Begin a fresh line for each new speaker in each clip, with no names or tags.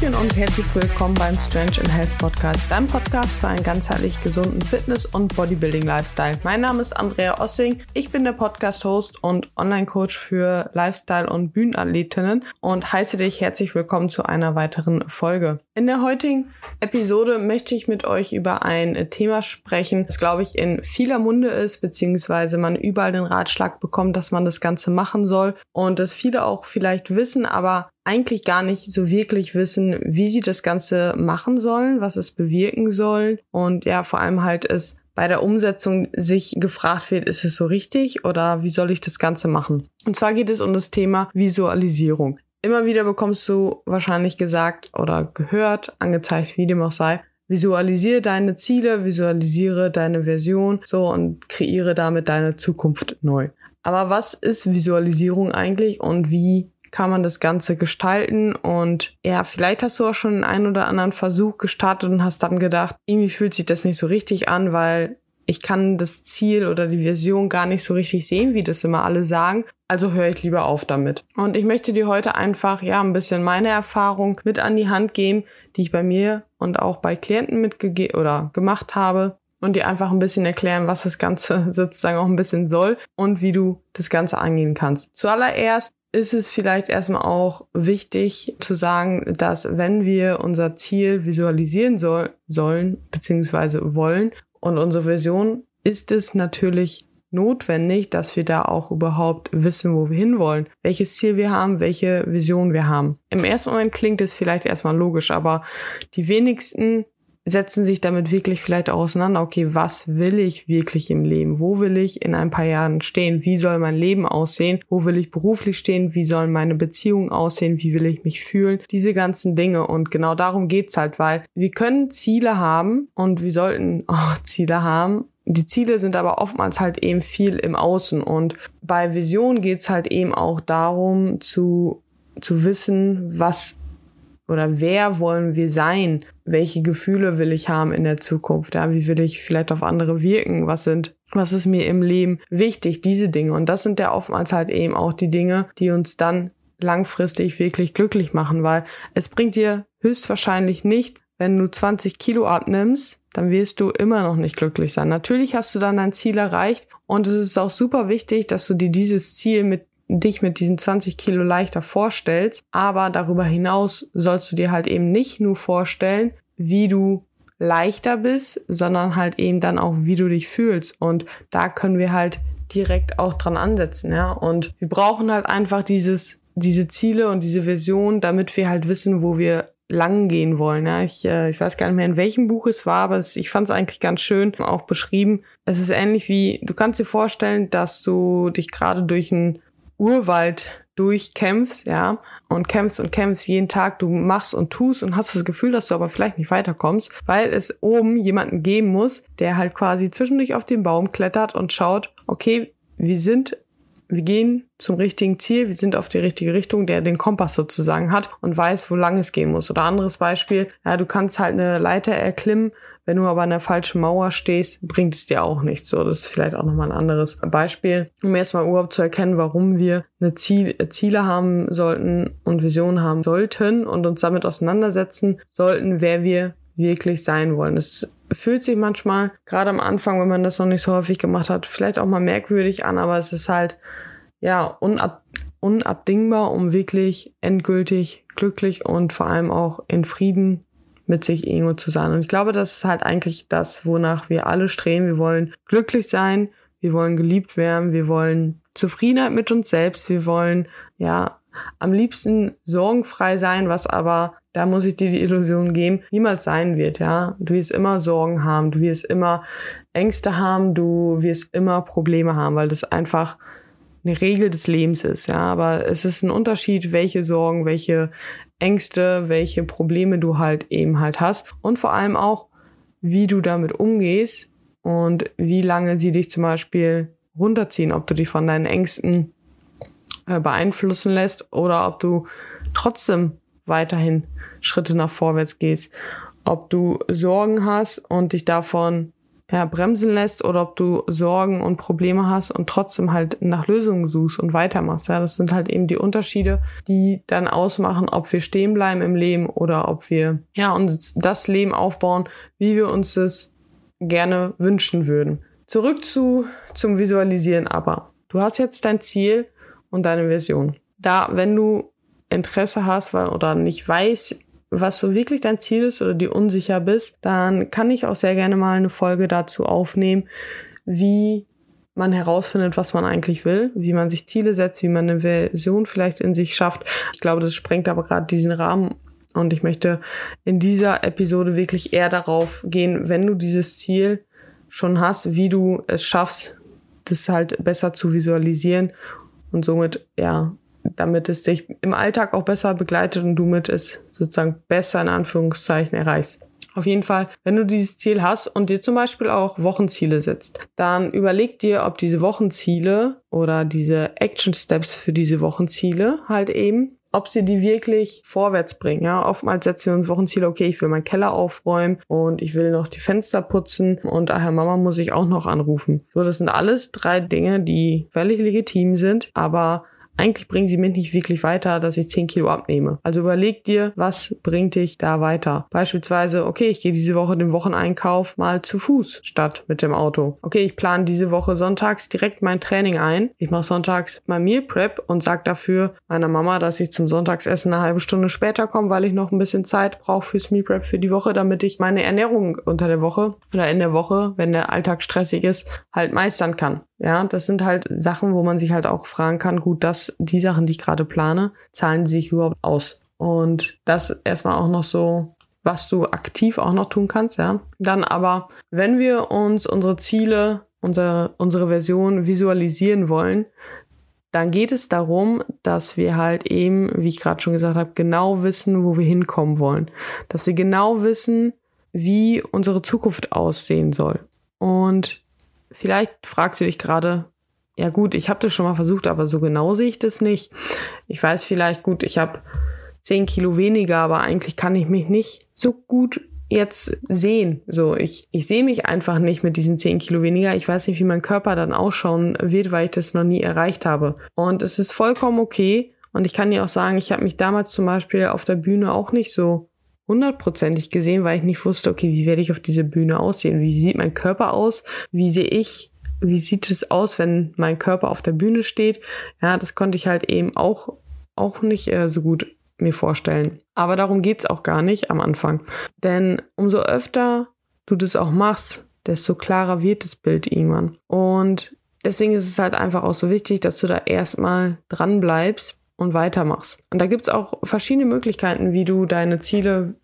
Hallöchen und herzlich willkommen beim Strange in Health Podcast, deinem Podcast für einen ganzheitlich gesunden Fitness- und Bodybuilding-Lifestyle. Mein Name ist Andrea Ossing, ich bin der Podcast-Host und Online-Coach für Lifestyle- und Bühnenathletinnen und heiße dich herzlich willkommen zu einer weiteren Folge. In der heutigen Episode möchte ich mit euch über ein Thema sprechen, das glaube ich in vieler Munde ist, beziehungsweise man überall den Ratschlag bekommt, dass man das Ganze machen soll und das viele auch vielleicht wissen, aber eigentlich gar nicht so wirklich wissen, wie sie das Ganze machen sollen, was es bewirken soll und ja, vor allem halt es bei der Umsetzung sich gefragt wird, ist es so richtig oder wie soll ich das Ganze machen? Und zwar geht es um das Thema Visualisierung. Immer wieder bekommst du wahrscheinlich gesagt oder gehört, angezeigt, wie dem auch sei, visualisiere deine Ziele, visualisiere deine Version, so und kreiere damit deine Zukunft neu. Aber was ist Visualisierung eigentlich und wie kann man das Ganze gestalten und ja, vielleicht hast du auch schon einen oder anderen Versuch gestartet und hast dann gedacht, irgendwie fühlt sich das nicht so richtig an, weil ich kann das Ziel oder die Version gar nicht so richtig sehen, wie das immer alle sagen. Also höre ich lieber auf damit. Und ich möchte dir heute einfach ja ein bisschen meine Erfahrung mit an die Hand geben, die ich bei mir und auch bei Klienten mitgegeben oder gemacht habe und dir einfach ein bisschen erklären, was das Ganze sozusagen auch ein bisschen soll und wie du das Ganze angehen kannst. Zuallererst ist es vielleicht erstmal auch wichtig zu sagen, dass wenn wir unser Ziel visualisieren soll, sollen beziehungsweise wollen und unsere Vision, ist es natürlich notwendig, dass wir da auch überhaupt wissen, wo wir hinwollen, welches Ziel wir haben, welche Vision wir haben. Im ersten Moment klingt es vielleicht erstmal logisch, aber die wenigsten setzen sich damit wirklich vielleicht auch auseinander, okay, was will ich wirklich im Leben? Wo will ich in ein paar Jahren stehen? Wie soll mein Leben aussehen? Wo will ich beruflich stehen? Wie sollen meine Beziehungen aussehen? Wie will ich mich fühlen? Diese ganzen Dinge. Und genau darum geht's halt, weil wir können Ziele haben und wir sollten auch Ziele haben. Die Ziele sind aber oftmals halt eben viel im Außen. Und bei Vision geht's halt eben auch darum zu, zu wissen, was oder wer wollen wir sein? Welche Gefühle will ich haben in der Zukunft? Ja, wie will ich vielleicht auf andere wirken? Was sind, was ist mir im Leben wichtig? Diese Dinge. Und das sind ja oftmals halt eben auch die Dinge, die uns dann langfristig wirklich glücklich machen, weil es bringt dir höchstwahrscheinlich nicht, wenn du 20 Kilo abnimmst, dann wirst du immer noch nicht glücklich sein. Natürlich hast du dann dein Ziel erreicht und es ist auch super wichtig, dass du dir dieses Ziel mit dich mit diesen 20 Kilo leichter vorstellst. Aber darüber hinaus sollst du dir halt eben nicht nur vorstellen, wie du leichter bist, sondern halt eben dann auch, wie du dich fühlst. Und da können wir halt direkt auch dran ansetzen, ja. Und wir brauchen halt einfach dieses, diese Ziele und diese Vision, damit wir halt wissen, wo wir lang gehen wollen. Ja, ich, äh, ich weiß gar nicht mehr, in welchem Buch es war, aber es, ich fand es eigentlich ganz schön auch beschrieben. Es ist ähnlich wie, du kannst dir vorstellen, dass du dich gerade durch ein Urwald durchkämpfst, ja, und kämpfst und kämpfst jeden Tag, du machst und tust und hast das Gefühl, dass du aber vielleicht nicht weiterkommst, weil es oben jemanden geben muss, der halt quasi zwischendurch auf den Baum klettert und schaut, okay, wir sind wir gehen zum richtigen Ziel, wir sind auf die richtige Richtung, der den Kompass sozusagen hat und weiß, wo lang es gehen muss. Oder anderes Beispiel, ja, du kannst halt eine Leiter erklimmen wenn du aber an der falschen Mauer stehst, bringt es dir auch nichts. So, das ist vielleicht auch nochmal ein anderes Beispiel, um erstmal überhaupt zu erkennen, warum wir eine Ziel, Ziele haben sollten und Visionen haben sollten und uns damit auseinandersetzen sollten, wer wir wirklich sein wollen. Es fühlt sich manchmal, gerade am Anfang, wenn man das noch nicht so häufig gemacht hat, vielleicht auch mal merkwürdig an, aber es ist halt, ja, unab unabdingbar, um wirklich endgültig glücklich und vor allem auch in Frieden mit sich irgendwo zu sein. Und ich glaube, das ist halt eigentlich das, wonach wir alle streben. Wir wollen glücklich sein, wir wollen geliebt werden, wir wollen Zufriedenheit mit uns selbst, wir wollen, ja, am liebsten sorgenfrei sein, was aber, da muss ich dir die Illusion geben, niemals sein wird, ja. Du wirst immer Sorgen haben, du wirst immer Ängste haben, du wirst immer Probleme haben, weil das einfach eine Regel des Lebens ist, ja. Aber es ist ein Unterschied, welche Sorgen, welche Ängste, welche Probleme du halt eben halt hast und vor allem auch, wie du damit umgehst und wie lange sie dich zum Beispiel runterziehen, ob du dich von deinen Ängsten äh, beeinflussen lässt oder ob du trotzdem weiterhin Schritte nach vorwärts gehst, ob du Sorgen hast und dich davon ja, bremsen lässt oder ob du Sorgen und Probleme hast und trotzdem halt nach Lösungen suchst und weitermachst. Ja, das sind halt eben die Unterschiede, die dann ausmachen, ob wir stehen bleiben im Leben oder ob wir ja uns das Leben aufbauen, wie wir uns es gerne wünschen würden. Zurück zu zum Visualisieren aber. Du hast jetzt dein Ziel und deine Version. Da, wenn du Interesse hast oder nicht weißt, was so wirklich dein Ziel ist oder dir unsicher bist, dann kann ich auch sehr gerne mal eine Folge dazu aufnehmen, wie man herausfindet, was man eigentlich will, wie man sich Ziele setzt, wie man eine Version vielleicht in sich schafft. Ich glaube, das sprengt aber gerade diesen Rahmen und ich möchte in dieser Episode wirklich eher darauf gehen, wenn du dieses Ziel schon hast, wie du es schaffst, das halt besser zu visualisieren und somit ja damit es dich im Alltag auch besser begleitet und du mit es sozusagen besser in Anführungszeichen erreichst. Auf jeden Fall, wenn du dieses Ziel hast und dir zum Beispiel auch Wochenziele setzt, dann überleg dir, ob diese Wochenziele oder diese Action Steps für diese Wochenziele halt eben, ob sie die wirklich vorwärts bringen. Ja, oftmals setzen wir uns Wochenziele, okay, ich will meinen Keller aufräumen und ich will noch die Fenster putzen und daher Mama muss ich auch noch anrufen. So, das sind alles drei Dinge, die völlig legitim sind, aber eigentlich bringen sie mich nicht wirklich weiter, dass ich 10 Kilo abnehme. Also überleg dir, was bringt dich da weiter. Beispielsweise, okay, ich gehe diese Woche den Wocheneinkauf mal zu Fuß statt mit dem Auto. Okay, ich plane diese Woche sonntags direkt mein Training ein. Ich mache sonntags mein Meal Prep und sag dafür meiner Mama, dass ich zum Sonntagsessen eine halbe Stunde später komme, weil ich noch ein bisschen Zeit brauche fürs Meal Prep für die Woche, damit ich meine Ernährung unter der Woche oder in der Woche, wenn der Alltag stressig ist, halt meistern kann. Ja, das sind halt Sachen, wo man sich halt auch fragen kann, gut, die Sachen, die ich gerade plane, zahlen sich überhaupt aus? Und das erstmal auch noch so, was du aktiv auch noch tun kannst, ja. Dann aber, wenn wir uns unsere Ziele, unsere, unsere Version visualisieren wollen, dann geht es darum, dass wir halt eben, wie ich gerade schon gesagt habe, genau wissen, wo wir hinkommen wollen. Dass wir genau wissen, wie unsere Zukunft aussehen soll. Und Vielleicht fragst du dich gerade, ja gut, ich habe das schon mal versucht, aber so genau sehe ich das nicht. Ich weiß vielleicht, gut, ich habe 10 Kilo weniger, aber eigentlich kann ich mich nicht so gut jetzt sehen. So, ich, ich sehe mich einfach nicht mit diesen 10 Kilo weniger. Ich weiß nicht, wie mein Körper dann ausschauen wird, weil ich das noch nie erreicht habe. Und es ist vollkommen okay. Und ich kann dir auch sagen, ich habe mich damals zum Beispiel auf der Bühne auch nicht so hundertprozentig gesehen, weil ich nicht wusste, okay, wie werde ich auf diese Bühne aussehen? Wie sieht mein Körper aus? Wie sehe ich? Wie sieht es aus, wenn mein Körper auf der Bühne steht? Ja, das konnte ich halt eben auch, auch nicht äh, so gut mir vorstellen. Aber darum geht's auch gar nicht am Anfang. Denn umso öfter du das auch machst, desto klarer wird das Bild irgendwann. Und deswegen ist es halt einfach auch so wichtig, dass du da erstmal dran bleibst und weitermachst. Und da gibt's auch verschiedene Möglichkeiten, wie du deine Ziele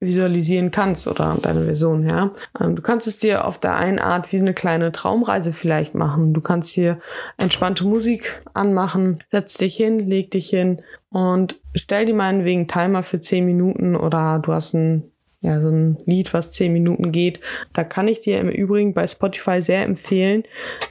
visualisieren kannst oder deine Vision, ja. Ähm, du kannst es dir auf der einen Art wie eine kleine Traumreise vielleicht machen. Du kannst hier entspannte Musik anmachen, setz dich hin, leg dich hin und stell dir meinetwegen Timer für zehn Minuten oder du hast ein ja, so ein Lied, was zehn Minuten geht. Da kann ich dir im Übrigen bei Spotify sehr empfehlen,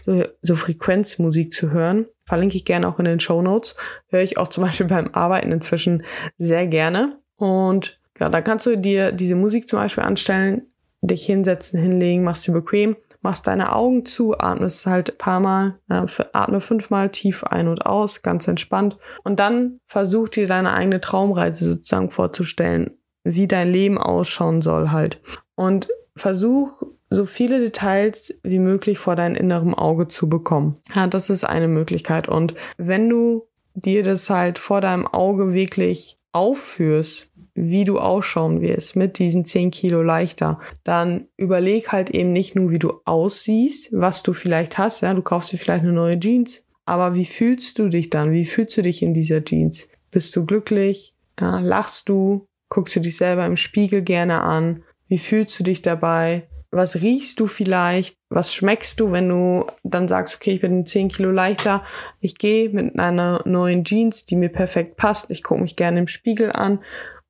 so, so Frequenzmusik zu hören. Verlinke ich gerne auch in den Show Notes. Höre ich auch zum Beispiel beim Arbeiten inzwischen sehr gerne. Und ja, da kannst du dir diese Musik zum Beispiel anstellen, dich hinsetzen, hinlegen, machst dir bequem, machst deine Augen zu, atmest halt ein paar Mal, ja, atme fünfmal tief ein und aus, ganz entspannt. Und dann versuch dir deine eigene Traumreise sozusagen vorzustellen, wie dein Leben ausschauen soll halt. Und versuch so viele Details wie möglich vor deinem inneren Auge zu bekommen. Ja, das ist eine Möglichkeit. Und wenn du dir das halt vor deinem Auge wirklich aufführst, wie du ausschauen wirst mit diesen 10 Kilo leichter, dann überleg halt eben nicht nur, wie du aussiehst, was du vielleicht hast, ja, du kaufst dir vielleicht eine neue Jeans, aber wie fühlst du dich dann? Wie fühlst du dich in dieser Jeans? Bist du glücklich? Ja, lachst du? Guckst du dich selber im Spiegel gerne an? Wie fühlst du dich dabei? Was riechst du vielleicht? Was schmeckst du, wenn du dann sagst, okay, ich bin 10 Kilo leichter, ich gehe mit einer neuen Jeans, die mir perfekt passt, ich gucke mich gerne im Spiegel an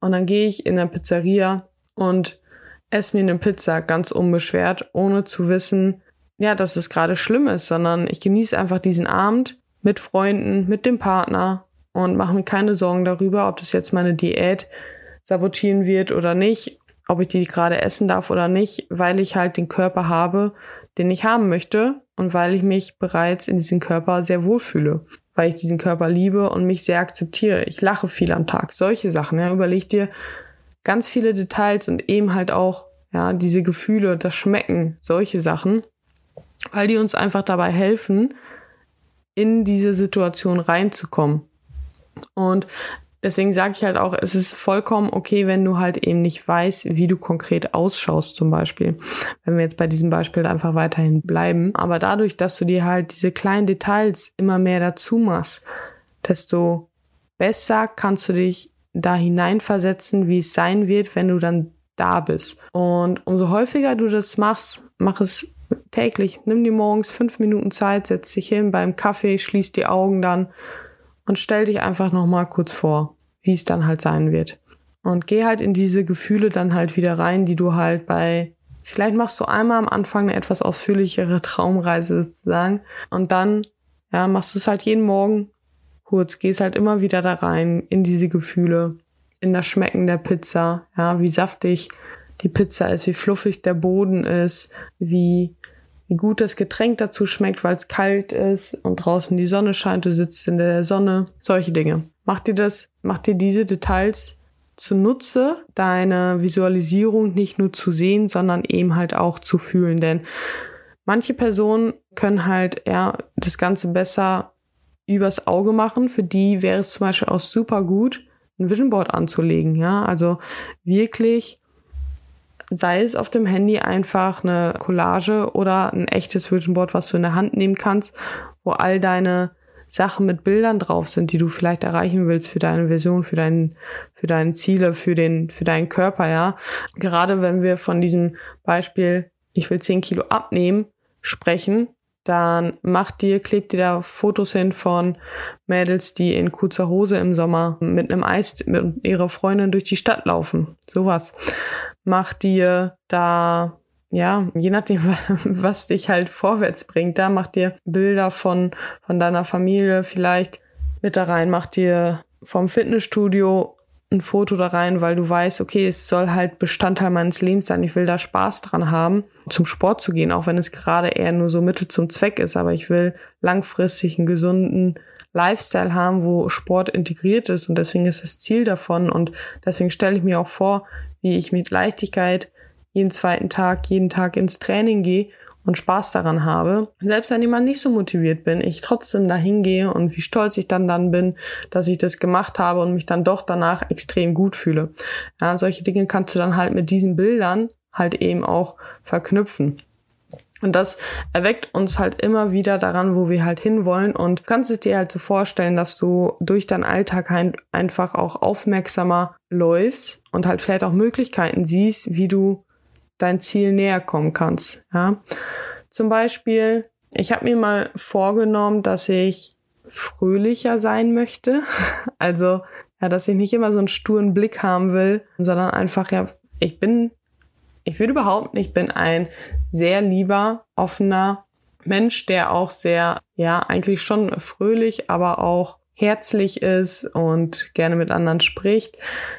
und dann gehe ich in der Pizzeria und esse mir eine Pizza ganz unbeschwert, ohne zu wissen, ja, dass es gerade schlimm ist, sondern ich genieße einfach diesen Abend mit Freunden, mit dem Partner und mache mir keine Sorgen darüber, ob das jetzt meine Diät sabotieren wird oder nicht. ob ich die gerade essen darf oder nicht, weil ich halt den Körper habe, den ich haben möchte und weil ich mich bereits in diesem Körper sehr wohlfühle, weil ich diesen Körper liebe und mich sehr akzeptiere. Ich lache viel am Tag. Solche Sachen, ja, überleg dir ganz viele Details und eben halt auch, ja, diese Gefühle, das Schmecken, solche Sachen, weil die uns einfach dabei helfen, in diese Situation reinzukommen. Und deswegen sage ich halt auch, es ist vollkommen okay, wenn du halt eben nicht weißt, wie du konkret ausschaust zum Beispiel. Wenn wir jetzt bei diesem Beispiel einfach weiterhin bleiben. Aber dadurch, dass du dir halt diese kleinen Details immer mehr dazu machst, desto besser kannst du dich da hineinversetzen, wie es sein wird, wenn du dann da bist. Und umso häufiger du das machst, mach es täglich. Nimm dir morgens fünf Minuten Zeit, setz dich hin beim Kaffee, schließ die Augen dann und stell dich einfach nochmal kurz vor, wie es dann halt sein wird. Und geh halt in diese Gefühle dann halt wieder rein, die du halt bei, vielleicht machst du einmal am Anfang eine etwas ausführlichere Traumreise sozusagen und dann, ja, machst du es halt jeden Morgen kurz, gehst halt immer wieder da rein in diese Gefühle, in das Schmecken der Pizza, ja, wie saftig die Pizza ist, wie fluffig der Boden ist, wie wie gut das Getränk dazu schmeckt, weil es kalt ist und draußen die Sonne scheint, du sitzt in der Sonne, solche Dinge. Mach dir das, mach dir diese Details zunutze, deine Visualisierung nicht nur zu sehen, sondern eben halt auch zu fühlen, denn manche Personen können halt ja das Ganze besser übers Auge machen. Für die wäre es zum Beispiel auch super gut, ein Vision Board anzulegen, ja, also wirklich sei es auf dem Handy einfach eine Collage oder ein echtes Vision Board, was du in der Hand nehmen kannst, wo all deine Sachen mit Bildern drauf sind, die du vielleicht erreichen willst für deine Vision, für deinen, für deine Ziele, für den, für deinen Körper, ja. Gerade wenn wir von diesem Beispiel, ich will 10 Kilo abnehmen, sprechen, dann macht dir, klebt dir da Fotos hin von Mädels, die in kurzer Hose im Sommer mit einem Eis mit ihrer Freundin durch die Stadt laufen. Sowas. Mach dir da, ja, je nachdem, was dich halt vorwärts bringt, da mach dir Bilder von, von deiner Familie vielleicht mit da rein, mach dir vom Fitnessstudio ein Foto da rein, weil du weißt, okay, es soll halt Bestandteil meines Lebens sein. Ich will da Spaß dran haben, zum Sport zu gehen, auch wenn es gerade eher nur so Mittel zum Zweck ist. Aber ich will langfristig einen gesunden Lifestyle haben, wo Sport integriert ist. Und deswegen ist das Ziel davon. Und deswegen stelle ich mir auch vor, wie ich mit Leichtigkeit jeden zweiten Tag, jeden Tag ins Training gehe und Spaß daran habe. Selbst wenn jemand nicht so motiviert bin, ich trotzdem dahin gehe und wie stolz ich dann dann bin, dass ich das gemacht habe und mich dann doch danach extrem gut fühle. Ja, solche Dinge kannst du dann halt mit diesen Bildern halt eben auch verknüpfen. Und das erweckt uns halt immer wieder daran, wo wir halt hinwollen. Und du kannst es dir halt so vorstellen, dass du durch deinen Alltag halt einfach auch aufmerksamer läufst und halt vielleicht auch Möglichkeiten siehst, wie du dein Ziel näher kommen kannst. Ja? Zum Beispiel, ich habe mir mal vorgenommen, dass ich fröhlicher sein möchte. Also, ja, dass ich nicht immer so einen sturen Blick haben will, sondern einfach, ja, ich bin, ich würde behaupten, ich bin ein sehr lieber, offener Mensch, der auch sehr, ja, eigentlich schon fröhlich, aber auch herzlich ist und gerne mit anderen spricht.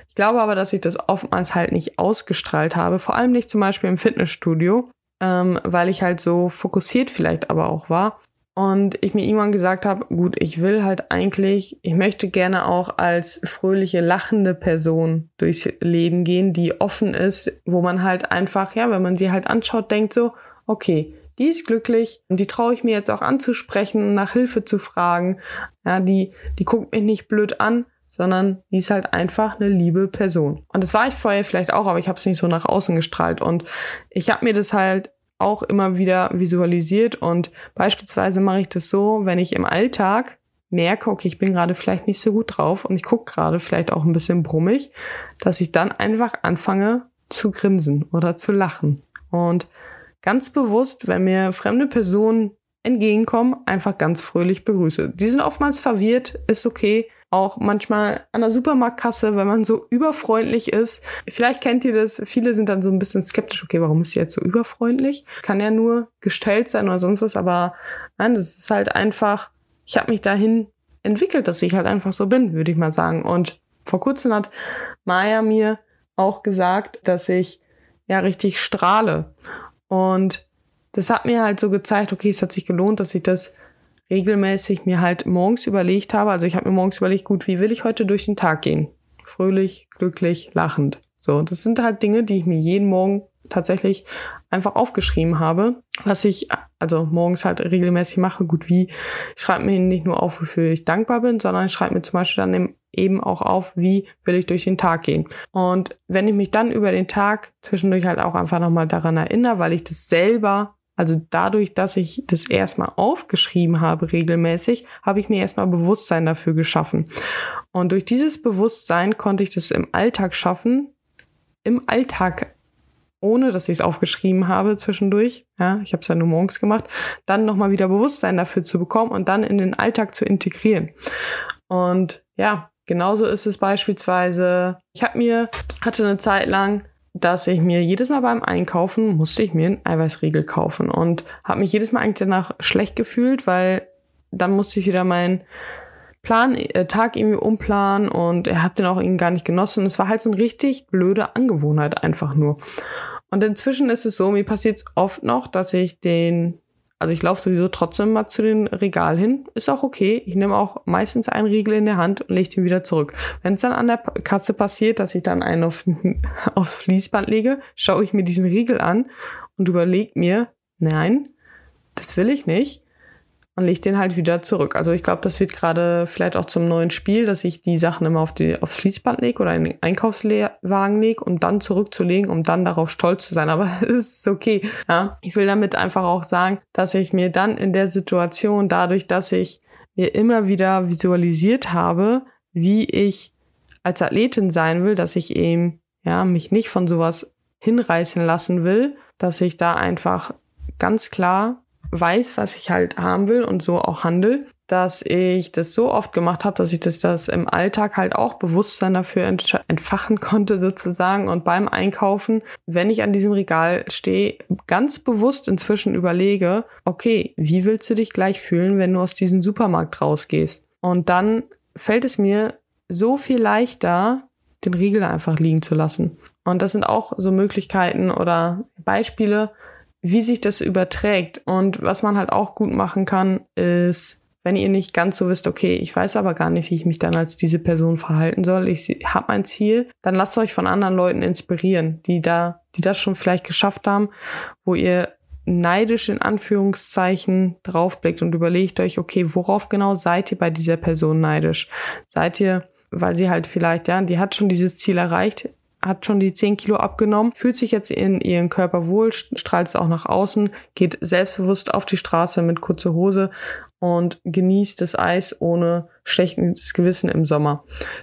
Ich glaube aber, dass ich das oftmals halt nicht ausgestrahlt habe, vor allem nicht zum Beispiel im Fitnessstudio, ähm, weil ich halt so fokussiert vielleicht aber auch war. Und ich mir irgendwann gesagt habe, gut, ich will halt eigentlich, ich möchte gerne auch als fröhliche, lachende Person durchs Leben gehen, die offen ist, wo man halt einfach, ja, wenn man sie halt anschaut, denkt so, okay, die ist glücklich und die traue ich mir jetzt auch anzusprechen, nach Hilfe zu fragen. Ja, die, die guckt mich nicht blöd an, sondern die ist halt einfach eine liebe Person. Und das war ich vorher vielleicht auch, aber ich habe es nicht so nach außen gestrahlt. Und ich habe mir das halt auch immer wieder visualisiert und beispielsweise mache ich das so, wenn ich im Alltag merke, okay, ich bin gerade vielleicht nicht so gut drauf und ich gucke gerade vielleicht auch ein bisschen brummig, dass ich dann einfach anfange zu grinsen oder zu lachen. Und ganz bewusst, wenn mir fremde Personen entgegenkommen, einfach ganz fröhlich begrüße. Die sind oftmals verwirrt, ist okay. Auch manchmal an der Supermarktkasse, wenn man so überfreundlich ist. Vielleicht kennt ihr das. Viele sind dann so ein bisschen skeptisch. Okay, warum ist sie jetzt so überfreundlich? Kann ja nur gestellt sein oder sonst was. Aber nein, das ist halt einfach, ich habe mich dahin entwickelt, dass ich halt einfach so bin, würde ich mal sagen. Und vor kurzem hat Maya mir auch gesagt, dass ich ja richtig strahle. Und das hat mir halt so gezeigt, okay, es hat sich gelohnt, dass ich das regelmäßig mir halt morgens überlegt habe. Also ich habe mir morgens überlegt, gut, wie will ich heute durch den Tag gehen? Fröhlich, glücklich, lachend. So, das sind halt Dinge, die ich mir jeden Morgen tatsächlich einfach aufgeschrieben habe, was ich also morgens halt regelmäßig mache. Gut, wie ich schreibe mir nicht nur auf, wofür ich dankbar bin, sondern ich schreibe mir zum Beispiel dann eben auch auf, wie will ich durch den Tag gehen. Und wenn ich mich dann über den Tag zwischendurch halt auch einfach nochmal daran erinnere, weil ich das selber also dadurch, dass ich das erstmal aufgeschrieben habe regelmäßig, habe ich mir erstmal Bewusstsein dafür geschaffen. Und durch dieses Bewusstsein konnte ich das im Alltag schaffen, im Alltag ohne dass ich es aufgeschrieben habe zwischendurch, ja, ich habe es ja nur morgens gemacht, dann nochmal wieder Bewusstsein dafür zu bekommen und dann in den Alltag zu integrieren. Und ja, genauso ist es beispielsweise, ich habe mir, hatte eine Zeit lang, dass ich mir jedes Mal beim Einkaufen musste ich mir einen Eiweißriegel kaufen und habe mich jedes Mal eigentlich danach schlecht gefühlt, weil dann musste ich wieder meinen Plan, äh, Tag irgendwie umplanen und er hat den auch irgendwie gar nicht genossen. Es war halt so eine richtig blöde Angewohnheit einfach nur. Und inzwischen ist es so, mir passiert es oft noch, dass ich den, also ich laufe sowieso trotzdem mal zu den Regal hin, ist auch okay. Ich nehme auch meistens einen Riegel in der Hand und lege den wieder zurück. Wenn es dann an der Katze passiert, dass ich dann einen auf, aufs Fließband lege, schaue ich mir diesen Riegel an und überlege mir, nein, das will ich nicht und lege den halt wieder zurück. Also ich glaube, das wird gerade vielleicht auch zum neuen Spiel, dass ich die Sachen immer auf die, aufs Fließband lege oder in den Einkaufswagen lege, um dann zurückzulegen, um dann darauf stolz zu sein. Aber es ist okay. Ja? Ich will damit einfach auch sagen, dass ich mir dann in der Situation, dadurch, dass ich mir immer wieder visualisiert habe, wie ich als Athletin sein will, dass ich eben ja mich nicht von sowas hinreißen lassen will, dass ich da einfach ganz klar weiß, was ich halt haben will und so auch handel, dass ich das so oft gemacht habe, dass ich das, das im Alltag halt auch Bewusstsein dafür entfachen konnte sozusagen und beim Einkaufen, wenn ich an diesem Regal stehe, ganz bewusst inzwischen überlege, okay, wie willst du dich gleich fühlen, wenn du aus diesem Supermarkt rausgehst? Und dann fällt es mir so viel leichter, den Riegel einfach liegen zu lassen. Und das sind auch so Möglichkeiten oder Beispiele, wie sich das überträgt. Und was man halt auch gut machen kann, ist, wenn ihr nicht ganz so wisst, okay, ich weiß aber gar nicht, wie ich mich dann als diese Person verhalten soll, ich habe mein Ziel, dann lasst euch von anderen Leuten inspirieren, die da, die das schon vielleicht geschafft haben, wo ihr neidisch in Anführungszeichen draufblickt und überlegt euch, okay, worauf genau seid ihr bei dieser Person neidisch? Seid ihr, weil sie halt vielleicht, ja, die hat schon dieses Ziel erreicht, hat schon die 10 Kilo abgenommen, fühlt sich jetzt in ihrem Körper wohl, strahlt es auch nach außen, geht selbstbewusst auf die Straße mit kurzer Hose und genießt das Eis ohne schlechtes Gewissen im Sommer.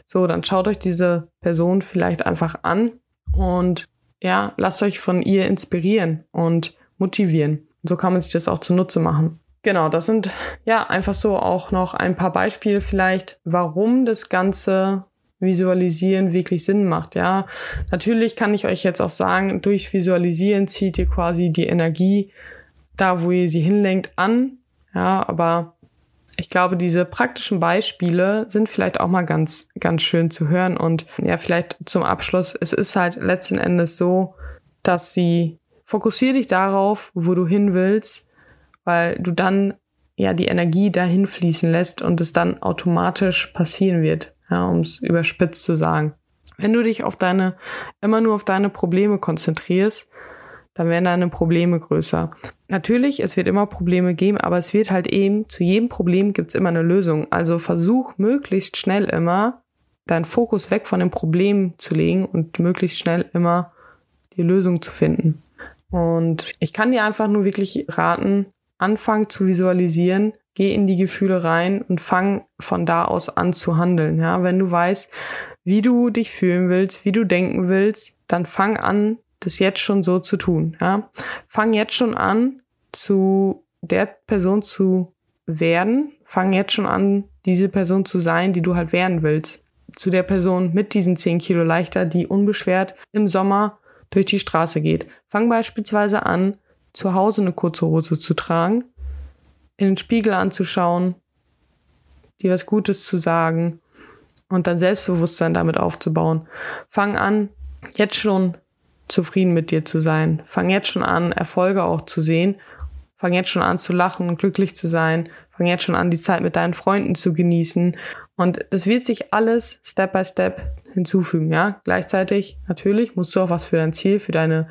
So, dann schaut euch diese Person vielleicht einfach an und ja, lasst euch von ihr inspirieren und motivieren. So kann man sich das auch zunutze machen. Genau, das sind ja einfach so auch noch ein paar Beispiele vielleicht, warum das Ganze Visualisieren wirklich Sinn macht. Ja, natürlich kann ich euch jetzt auch sagen, durch Visualisieren zieht ihr quasi die Energie da, wo ihr sie hinlenkt, an. Ja, aber ich glaube, diese praktischen Beispiele sind vielleicht auch mal ganz, ganz schön zu hören. Und ja, vielleicht zum Abschluss. Es ist halt letzten Endes so, dass sie fokussier dich darauf, wo du hin willst, weil du dann ja die Energie dahin fließen lässt und es dann automatisch passieren wird ja, um es überspitzt zu sagen. Wenn du dich auf deine, immer nur auf deine Probleme konzentrierst, dann werden deine Probleme größer. Natürlich, es wird immer Probleme geben, aber es wird halt eben, zu jedem Problem gibt es immer eine Lösung. Also versuch möglichst schnell immer deinen Fokus weg von dem Problem zu legen und möglichst schnell immer die Lösung zu finden. Und ich kann dir einfach nur wirklich raten, anfangen zu visualisieren, geh in die Gefühle rein und fang von da aus an zu handeln. Ja, wenn du weißt, wie du dich fühlen willst, wie du denken willst, dann fang an, das jetzt schon so zu tun. Ja, fang jetzt schon an, zu der Person zu werden. Fang jetzt schon an, diese Person zu sein, die du halt werden willst. Zu der Person mit diesen 10 Kilo leichter, die unbeschwert im Sommer durch die Straße geht. Fang beispielsweise an, zu Hause eine kurze Hose zu tragen in den Spiegel anzuschauen, dir was Gutes zu sagen und dein Selbstbewusstsein damit aufzubauen. Fang an, jetzt schon zufrieden mit dir zu sein. Fang jetzt schon an, Erfolge auch zu sehen. Fang jetzt schon an zu lachen, glücklich zu sein. Fang jetzt schon an, die Zeit mit deinen Freunden zu genießen. Und das wird sich alles Step by Step hinzufügen, ja. Gleichzeitig, natürlich, musst du auch was für dein Ziel, für deine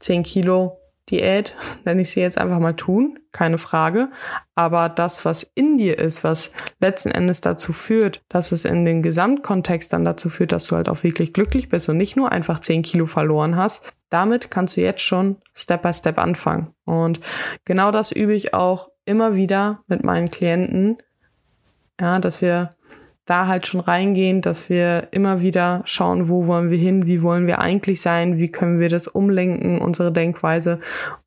10 Kilo Diät, nenne ich sie jetzt einfach mal tun, keine Frage. Aber das, was in dir ist, was letzten Endes dazu führt, dass es in den Gesamtkontext dann dazu führt, dass du halt auch wirklich glücklich bist und nicht nur einfach 10 Kilo verloren hast, damit kannst du jetzt schon Step by Step anfangen. Und genau das übe ich auch immer wieder mit meinen Klienten, ja, dass wir da halt schon reingehen, dass wir immer wieder schauen, wo wollen wir hin, wie wollen wir eigentlich sein, wie können wir das umlenken, unsere Denkweise.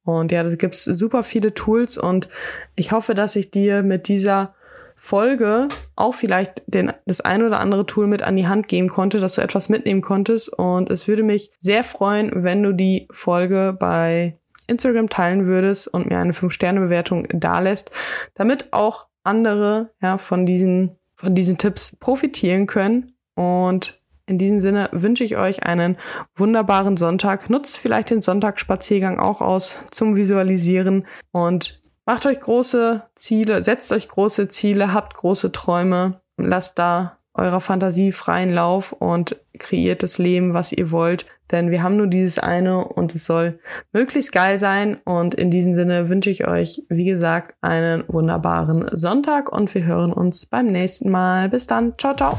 Und ja, da gibt's super viele Tools und ich hoffe, dass ich dir mit dieser Folge auch vielleicht den, das ein oder andere Tool mit an die Hand geben konnte, dass du etwas mitnehmen konntest. Und es würde mich sehr freuen, wenn du die Folge bei Instagram teilen würdest und mir eine 5-Sterne-Bewertung dalässt, damit auch andere ja, von diesen von diesen Tipps profitieren können. Und in diesem Sinne wünsche ich euch einen wunderbaren Sonntag. Nutzt vielleicht den Sonntagsspaziergang auch aus zum Visualisieren und macht euch große Ziele, setzt euch große Ziele, habt große Träume, lasst da eurer Fantasie freien Lauf und kreiert das Leben, was ihr wollt. Denn wir haben nur dieses eine und es soll möglichst geil sein. Und in diesem Sinne wünsche ich euch, wie gesagt, einen wunderbaren Sonntag und wir hören uns beim nächsten Mal. Bis dann. Ciao, ciao.